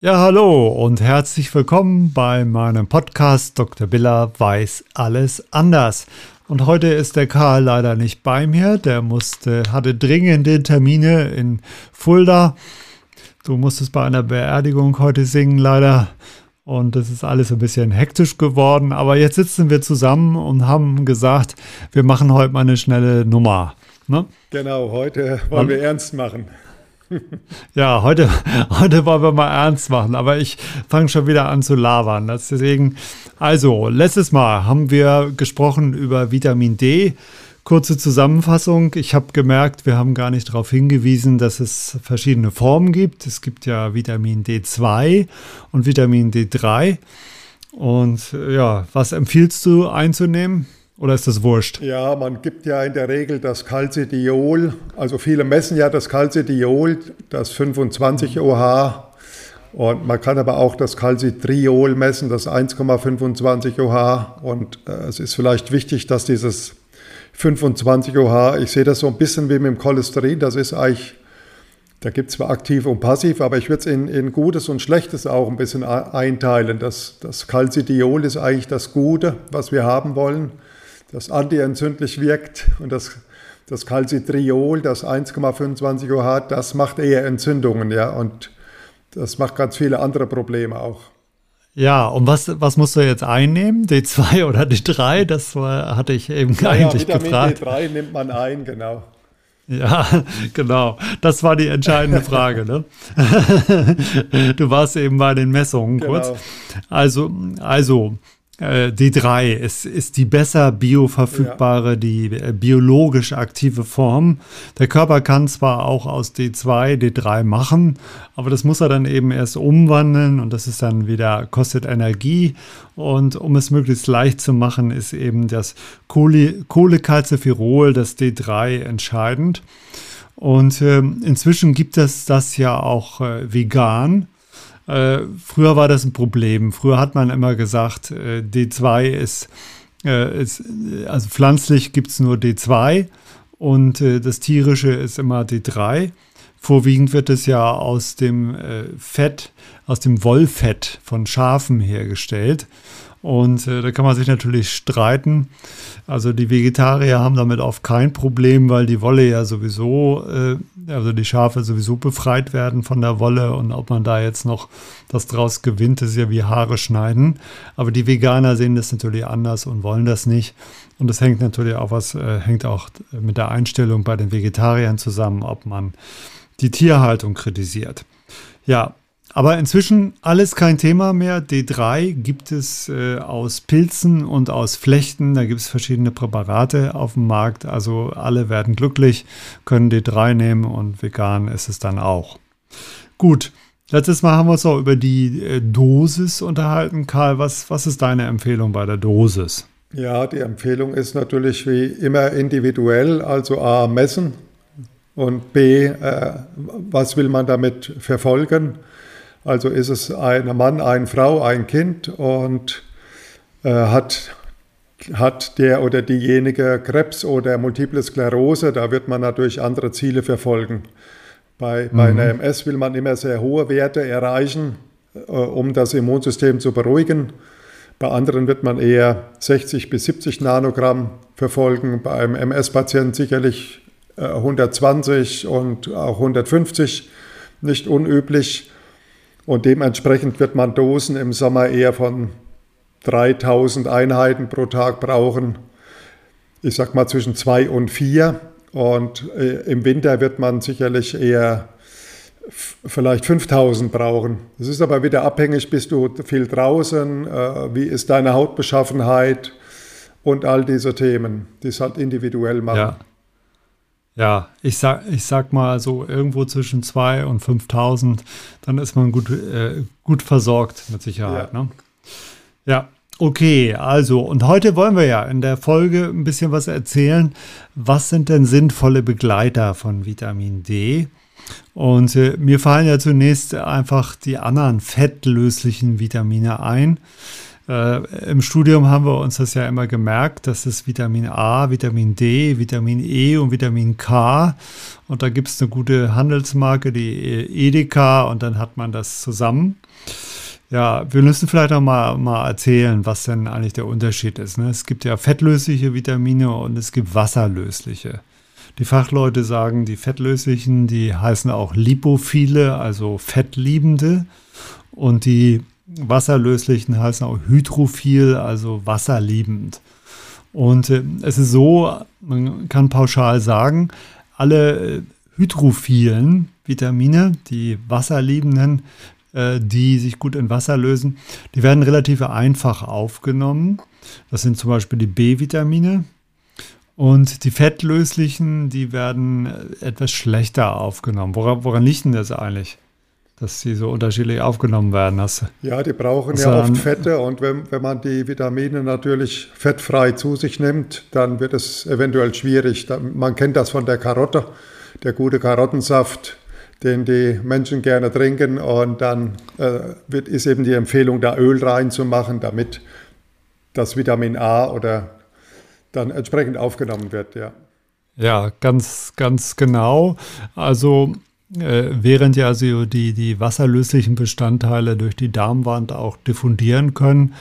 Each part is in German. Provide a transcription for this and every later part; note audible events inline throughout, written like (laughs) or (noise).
Ja, hallo und herzlich willkommen bei meinem Podcast Dr. Biller weiß alles anders. Und heute ist der Karl leider nicht bei mir. Der musste, hatte dringende Termine in Fulda. Du musstest bei einer Beerdigung heute singen, leider. Und es ist alles ein bisschen hektisch geworden. Aber jetzt sitzen wir zusammen und haben gesagt, wir machen heute mal eine schnelle Nummer. Ne? Genau, heute wollen wir ernst machen. Ja, heute, heute wollen wir mal ernst machen, aber ich fange schon wieder an zu labern. Deswegen, also, letztes Mal haben wir gesprochen über Vitamin D. Kurze Zusammenfassung. Ich habe gemerkt, wir haben gar nicht darauf hingewiesen, dass es verschiedene Formen gibt. Es gibt ja Vitamin D2 und Vitamin D3. Und ja, was empfiehlst du einzunehmen? Oder ist das wurscht? Ja, man gibt ja in der Regel das Calcidiol, also viele messen ja das Calcidiol, das 25 OH. Und man kann aber auch das Calcitriol messen, das 1,25 OH. Und äh, es ist vielleicht wichtig, dass dieses 25 OH, ich sehe das so ein bisschen wie mit dem Cholesterin, das ist eigentlich, da gibt es zwar aktiv und passiv, aber ich würde es in, in Gutes und Schlechtes auch ein bisschen einteilen. Das, das Calcidiol ist eigentlich das Gute, was wir haben wollen das antientzündlich wirkt und das, das Calcitriol, das 1,25 OH, das macht eher Entzündungen, ja, und das macht ganz viele andere Probleme auch. Ja, und was, was musst du jetzt einnehmen? D2 (laughs) oder D3? Das war, hatte ich eben ja, eigentlich ja, Vitamin gefragt. D3 nimmt man ein, genau. Ja, (laughs) genau. Das war die entscheidende (laughs) Frage. Ne? Du warst eben bei den Messungen genau. kurz. Also, also äh, D3 ist, ist die besser bioverfügbare, ja. die äh, biologisch aktive Form. Der Körper kann zwar auch aus D2 D3 machen, aber das muss er dann eben erst umwandeln und das ist dann wieder, kostet Energie. Und um es möglichst leicht zu machen, ist eben das Cholecalciferol, das D3, entscheidend. Und äh, inzwischen gibt es das ja auch äh, vegan. Äh, früher war das ein Problem. Früher hat man immer gesagt, äh, D2 ist, äh, ist, also pflanzlich gibt es nur D2 und äh, das tierische ist immer D3. Vorwiegend wird es ja aus dem äh, Fett, aus dem Wollfett von Schafen hergestellt. Und äh, da kann man sich natürlich streiten. Also die Vegetarier haben damit oft kein Problem, weil die Wolle ja sowieso, äh, also die Schafe sowieso befreit werden von der Wolle und ob man da jetzt noch das draus gewinnt, ist ja wie Haare schneiden. Aber die Veganer sehen das natürlich anders und wollen das nicht. Und das hängt natürlich auch was, äh, hängt auch mit der Einstellung bei den Vegetariern zusammen, ob man die Tierhaltung kritisiert. Ja, aber inzwischen alles kein Thema mehr. D3 gibt es äh, aus Pilzen und aus Flechten. Da gibt es verschiedene Präparate auf dem Markt. Also alle werden glücklich, können D3 nehmen und vegan ist es dann auch. Gut, letztes Mal haben wir uns auch über die äh, Dosis unterhalten. Karl, was, was ist deine Empfehlung bei der Dosis? Ja, die Empfehlung ist natürlich wie immer individuell, also A, messen und B, äh, was will man damit verfolgen? Also ist es ein Mann, eine Frau, ein Kind und äh, hat, hat der oder diejenige Krebs oder Multiple Sklerose, da wird man natürlich andere Ziele verfolgen. Bei, mhm. bei einer MS will man immer sehr hohe Werte erreichen, äh, um das Immunsystem zu beruhigen. Bei anderen wird man eher 60 bis 70 Nanogramm verfolgen, bei einem MS-Patienten sicherlich äh, 120 und auch 150, nicht unüblich. Und dementsprechend wird man Dosen im Sommer eher von 3000 Einheiten pro Tag brauchen. Ich sag mal zwischen zwei und vier. Und äh, im Winter wird man sicherlich eher vielleicht 5000 brauchen. Das ist aber wieder abhängig, bist du viel draußen, äh, wie ist deine Hautbeschaffenheit und all diese Themen, die es halt individuell machen. Ja. Ja, ich sag, ich sag mal so irgendwo zwischen 2 und 5000, dann ist man gut, äh, gut versorgt mit Sicherheit. Ja. Ne? ja, okay, also und heute wollen wir ja in der Folge ein bisschen was erzählen. Was sind denn sinnvolle Begleiter von Vitamin D? Und äh, mir fallen ja zunächst einfach die anderen fettlöslichen Vitamine ein. Äh, Im Studium haben wir uns das ja immer gemerkt, dass es Vitamin A, Vitamin D, Vitamin E und Vitamin K und da gibt es eine gute Handelsmarke, die Edeka und dann hat man das zusammen. Ja, wir müssen vielleicht auch mal, mal erzählen, was denn eigentlich der Unterschied ist. Ne? Es gibt ja fettlösliche Vitamine und es gibt wasserlösliche. Die Fachleute sagen, die fettlöslichen, die heißen auch Lipophile, also Fettliebende. Und die wasserlöslichen heißen auch Hydrophil, also wasserliebend. Und äh, es ist so, man kann pauschal sagen, alle äh, hydrophilen Vitamine, die wasserliebenden, äh, die sich gut in Wasser lösen, die werden relativ einfach aufgenommen. Das sind zum Beispiel die B-Vitamine. Und die fettlöslichen, die werden etwas schlechter aufgenommen. Woran, woran liegt denn das eigentlich? Dass sie so unterschiedlich aufgenommen werden. Hast, ja, die brauchen ja oft Fette und wenn, wenn man die Vitamine natürlich fettfrei zu sich nimmt, dann wird es eventuell schwierig. Man kennt das von der Karotte, der gute Karottensaft, den die Menschen gerne trinken und dann äh, wird, ist eben die Empfehlung, da Öl reinzumachen, damit das Vitamin A oder dann entsprechend aufgenommen wird, ja. Ja, ganz, ganz genau. Also während ja also die, die wasserlöslichen Bestandteile durch die Darmwand auch diffundieren können,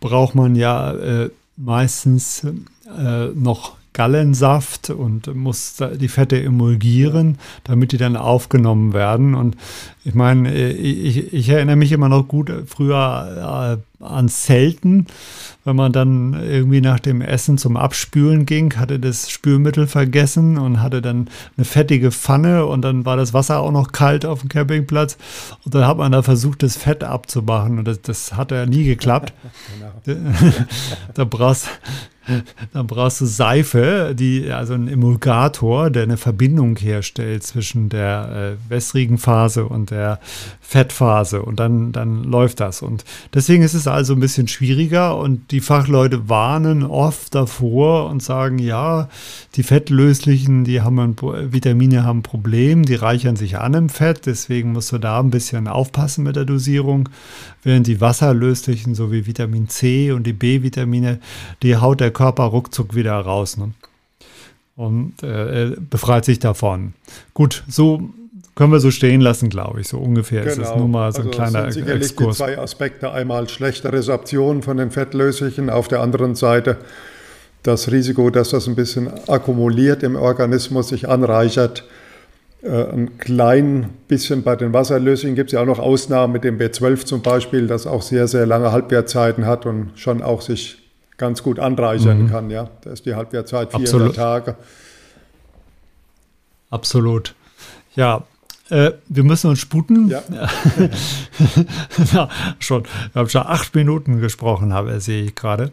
braucht man ja äh, meistens äh, noch Gallensaft und muss die Fette emulgieren, damit die dann aufgenommen werden. Und ich meine, äh, ich, ich erinnere mich immer noch gut früher äh, an Zelten wenn man dann irgendwie nach dem Essen zum Abspülen ging, hatte das Spülmittel vergessen und hatte dann eine fettige Pfanne und dann war das Wasser auch noch kalt auf dem Campingplatz und dann hat man da versucht, das Fett abzumachen und das, das hat ja nie geklappt. (laughs) genau. (laughs) da brauchst dann brauchst du Seife, die, also ein Emulgator, der eine Verbindung herstellt zwischen der äh, wässrigen Phase und der Fettphase. Und dann, dann läuft das. Und deswegen ist es also ein bisschen schwieriger. Und die Fachleute warnen oft davor und sagen, ja, die fettlöslichen, die haben ein, Vitamine haben ein Problem, die reichern sich an im Fett, deswegen musst du da ein bisschen aufpassen mit der Dosierung, während die wasserlöslichen, so wie Vitamin C und die B-Vitamine, die haut der Körper ruckzuck wieder raus. Ne? Und äh, befreit sich davon. Gut, so können wir so stehen lassen, glaube ich. So ungefähr genau. ist es genau. nur mal so ein also kleiner sind sicherlich Exkurs. Die zwei Aspekte. Einmal schlechte Resorption von den Fettlöslichen, auf der anderen Seite das Risiko, dass das ein bisschen akkumuliert im Organismus, sich anreichert. Äh, ein klein bisschen bei den Wasserlöslichen gibt es ja auch noch Ausnahmen mit dem B12 zum Beispiel, das auch sehr, sehr lange Halbwertzeiten hat und schon auch sich ganz gut anreichern mhm. kann. Ja, da ist die Halbwertzeit 400 Absolut. Tage. Absolut. Ja, äh, wir müssen uns sputen. Ja. (laughs) ja, schon. Wir haben schon acht Minuten gesprochen, habe, sehe ich gerade.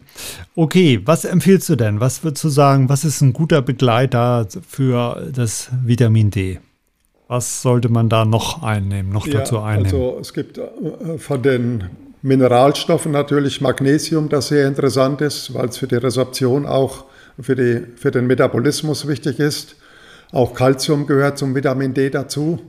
Okay, was empfiehlst du denn? Was würdest du sagen, was ist ein guter Begleiter für das Vitamin D? Was sollte man da noch einnehmen, noch ja, dazu einnehmen? Also es gibt äh, von den Mineralstoffen natürlich Magnesium, das sehr interessant ist, weil es für die Resorption auch für, die, für den Metabolismus wichtig ist. Auch Calcium gehört zum Vitamin D dazu.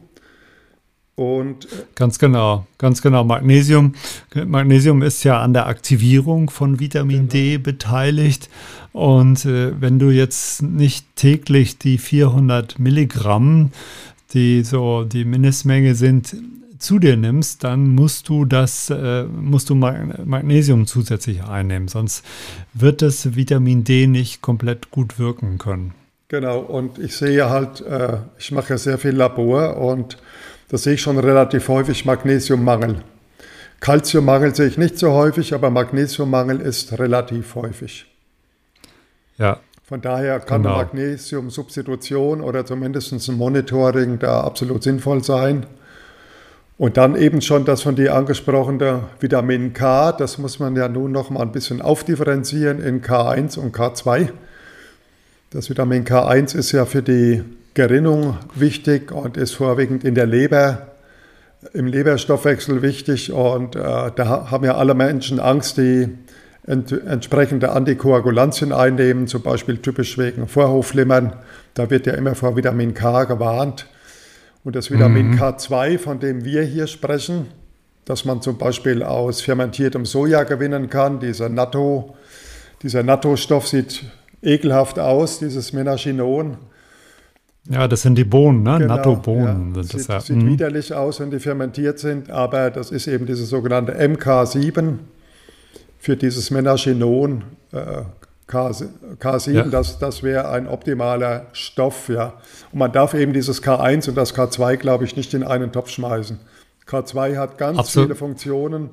Und äh, ganz genau, ganz genau. Magnesium, Magnesium ist ja an der Aktivierung von Vitamin genau. D beteiligt. Und äh, wenn du jetzt nicht täglich die 400 Milligramm, die so die Mindestmenge sind, zu dir nimmst, dann musst du das, äh, musst du Magnesium zusätzlich einnehmen, sonst wird das Vitamin D nicht komplett gut wirken können. Genau, und ich sehe halt, äh, ich mache ja sehr viel Labor und da sehe ich schon relativ häufig Magnesiummangel. Calciummangel sehe ich nicht so häufig, aber Magnesiummangel ist relativ häufig. Ja. Von daher kann genau. Magnesiumsubstitution oder zumindest ein Monitoring da absolut sinnvoll sein. Und dann eben schon das von dir angesprochene Vitamin K, das muss man ja nun noch mal ein bisschen aufdifferenzieren in K1 und K2. Das Vitamin K1 ist ja für die Gerinnung wichtig und ist vorwiegend in der Leber, im Leberstoffwechsel wichtig. Und äh, da haben ja alle Menschen Angst, die ent entsprechende Antikoagulantien einnehmen, zum Beispiel typisch wegen Vorhofflimmern. Da wird ja immer vor Vitamin K gewarnt. Und das Vitamin mhm. K2, von dem wir hier sprechen, dass man zum Beispiel aus fermentiertem Soja gewinnen kann. Dieser Natto, dieser Natto-Stoff sieht ekelhaft aus, dieses Menachinon. Ja, das sind die Bohnen, ne? Genau, Natto-Bohnen ja. sind das ja. Sieht mhm. widerlich aus, wenn die fermentiert sind, aber das ist eben diese sogenannte MK7 für dieses Menachinon. Äh, K7, ja. das, das wäre ein optimaler Stoff, ja. Und man darf eben dieses K1 und das K2, glaube ich, nicht in einen Topf schmeißen. K2 hat ganz Absolut. viele Funktionen,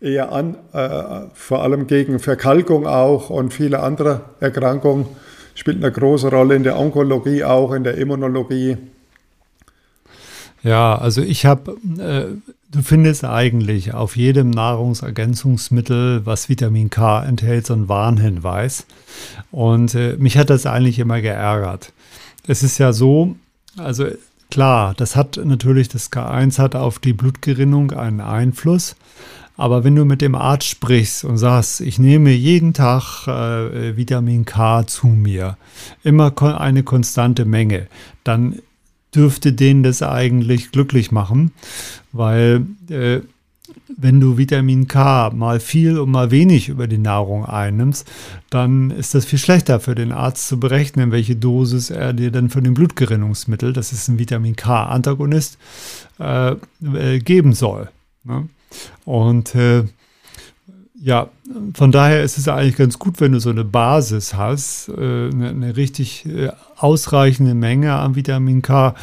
eher an, äh, vor allem gegen Verkalkung auch und viele andere Erkrankungen spielt eine große Rolle in der Onkologie auch, in der Immunologie. Ja, also ich habe, äh, du findest eigentlich auf jedem Nahrungsergänzungsmittel, was Vitamin K enthält, so einen Warnhinweis. Und äh, mich hat das eigentlich immer geärgert. Es ist ja so, also klar, das hat natürlich, das K1 hat auf die Blutgerinnung einen Einfluss. Aber wenn du mit dem Arzt sprichst und sagst, ich nehme jeden Tag äh, Vitamin K zu mir, immer eine konstante Menge, dann dürfte den das eigentlich glücklich machen, weil äh, wenn du Vitamin K mal viel und mal wenig über die Nahrung einnimmst, dann ist das viel schlechter für den Arzt zu berechnen, welche Dosis er dir dann für den Blutgerinnungsmittel, das ist ein Vitamin K-Antagonist, äh, äh, geben soll. Ne? Und äh, ja, von daher ist es eigentlich ganz gut, wenn du so eine Basis hast, äh, eine, richtig äh, ausreichende Menge an Vitamin K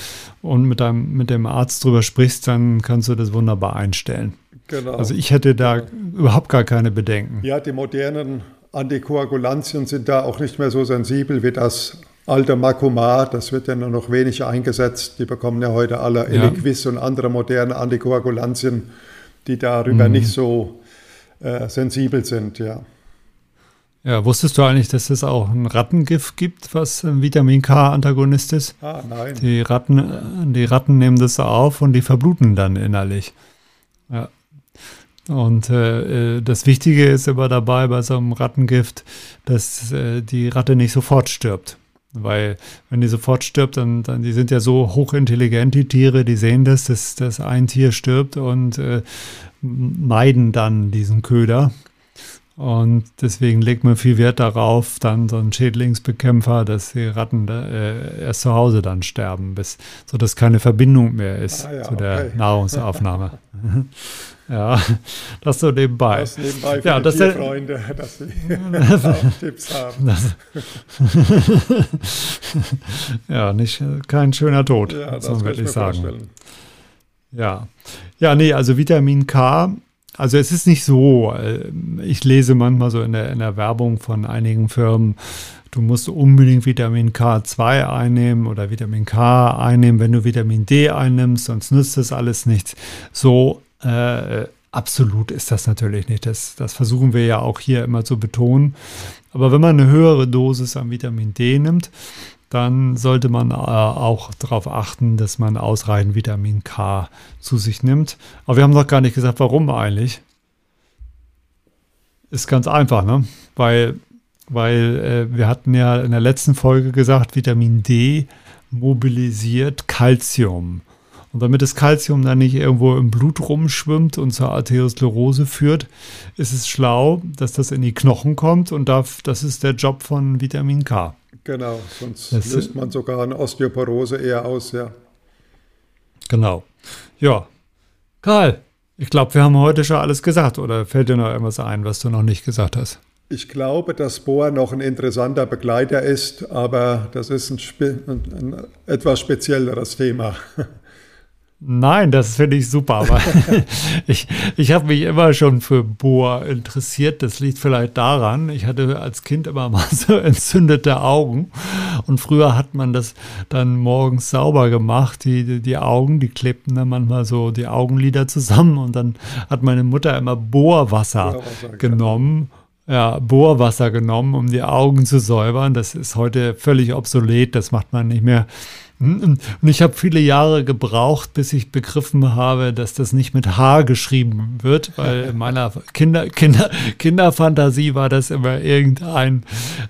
und mit, deinem, mit dem Arzt drüber sprichst, dann kannst du das wunderbar einstellen. Genau. Also ich hätte da überhaupt gar keine Bedenken. Ja, die modernen Antikoagulantien sind da auch nicht mehr so sensibel wie das alte Macumat. Das wird ja nur noch wenig eingesetzt. Die bekommen ja heute alle Eliquis ja. und andere moderne Antikoagulantien die darüber mhm. nicht so äh, sensibel sind, ja. Ja, wusstest du eigentlich, dass es auch ein Rattengift gibt, was ein Vitamin K-Antagonist ist? Ah, nein. Die Ratten, die Ratten nehmen das auf und die verbluten dann innerlich. Ja. Und äh, äh das Wichtige ist aber dabei bei so einem Rattengift, dass äh, die Ratte nicht sofort stirbt. Weil wenn die sofort stirbt, dann, dann die sind ja so hochintelligent, die Tiere, die sehen das, dass, dass ein Tier stirbt und äh, meiden dann diesen Köder. Und deswegen legt man viel Wert darauf, dann so ein Schädlingsbekämpfer, dass die Ratten äh, erst zu Hause dann sterben, bis, sodass keine Verbindung mehr ist ah, ja, zu der okay. Nahrungsaufnahme. (laughs) Ja, das so nebenbei. Das nebenbei für ja, die Tierfreunde, (laughs) dass sie (laughs) Tipps haben. Ja, nicht, kein schöner Tod, ja, muss man wirklich sagen. Vorstellen. Ja. ja, nee, also Vitamin K, also es ist nicht so, äh, ich lese manchmal so in der, in der Werbung von einigen Firmen, du musst unbedingt Vitamin K2 einnehmen oder Vitamin K einnehmen, wenn du Vitamin D einnimmst, sonst nützt das alles nichts. So äh, absolut ist das natürlich nicht. Das, das versuchen wir ja auch hier immer zu betonen. Aber wenn man eine höhere Dosis an Vitamin D nimmt, dann sollte man äh, auch darauf achten, dass man ausreichend Vitamin K zu sich nimmt. Aber wir haben noch gar nicht gesagt, warum eigentlich. Ist ganz einfach, ne? Weil, weil äh, wir hatten ja in der letzten Folge gesagt, Vitamin D mobilisiert Calcium. Und damit das Kalzium dann nicht irgendwo im Blut rumschwimmt und zur Arteriosklerose führt, ist es schlau, dass das in die Knochen kommt und das ist der Job von Vitamin K. Genau, sonst das löst man sogar eine Osteoporose eher aus, ja. Genau. Ja. Karl, ich glaube, wir haben heute schon alles gesagt. Oder fällt dir noch irgendwas ein, was du noch nicht gesagt hast? Ich glaube, dass Bohr noch ein interessanter Begleiter ist, aber das ist ein, ein, ein etwas spezielleres Thema. Nein, das finde ich super. Aber (laughs) ich, ich habe mich immer schon für Bohr interessiert. Das liegt vielleicht daran, ich hatte als Kind immer mal (laughs) so entzündete Augen. Und früher hat man das dann morgens sauber gemacht. Die, die Augen, die klebten dann manchmal so die Augenlider zusammen. Und dann hat meine Mutter immer Bohrwasser, Bohrwasser genommen. Ja, Bohrwasser genommen, um die Augen zu säubern. Das ist heute völlig obsolet. Das macht man nicht mehr. Und ich habe viele Jahre gebraucht, bis ich begriffen habe, dass das nicht mit H geschrieben wird, weil in meiner Kinder, Kinder, Kinderfantasie war das immer irgendein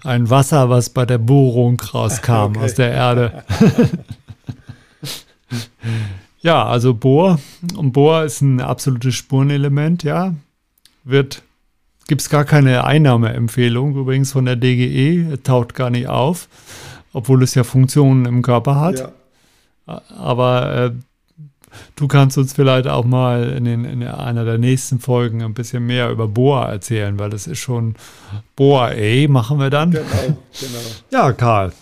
ein Wasser, was bei der Bohrung rauskam okay. aus der Erde. Ja, also Bohr. Und Bohr ist ein absolutes Spurenelement, ja. Wird, gibt es gar keine Einnahmeempfehlung übrigens von der DGE, taucht gar nicht auf, obwohl es ja Funktionen im Körper hat. Ja. Aber äh, du kannst uns vielleicht auch mal in, den, in, einer der nächsten Folgen ein bisschen mehr über Bohr erzählen, weil das ist schon Bohr, ey, machen wir dann. Genau, genau. Ja, Karl.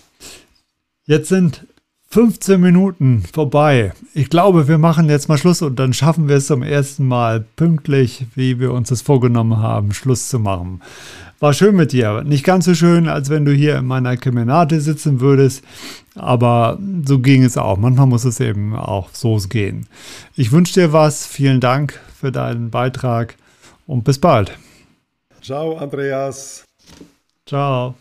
Jetzt sind 15 Minuten vorbei. Ich glaube, wir machen jetzt mal Schluss und dann schaffen wir es zum ersten Mal pünktlich, wie wir uns das vorgenommen haben, Schluss zu machen. War schön mit dir. Nicht ganz so schön, als wenn du hier in meiner Kemenate sitzen würdest, aber so ging es auch. Manchmal muss es eben auch so gehen. Ich wünsche dir was. Vielen Dank für deinen Beitrag und bis bald. Ciao, Andreas. Ciao.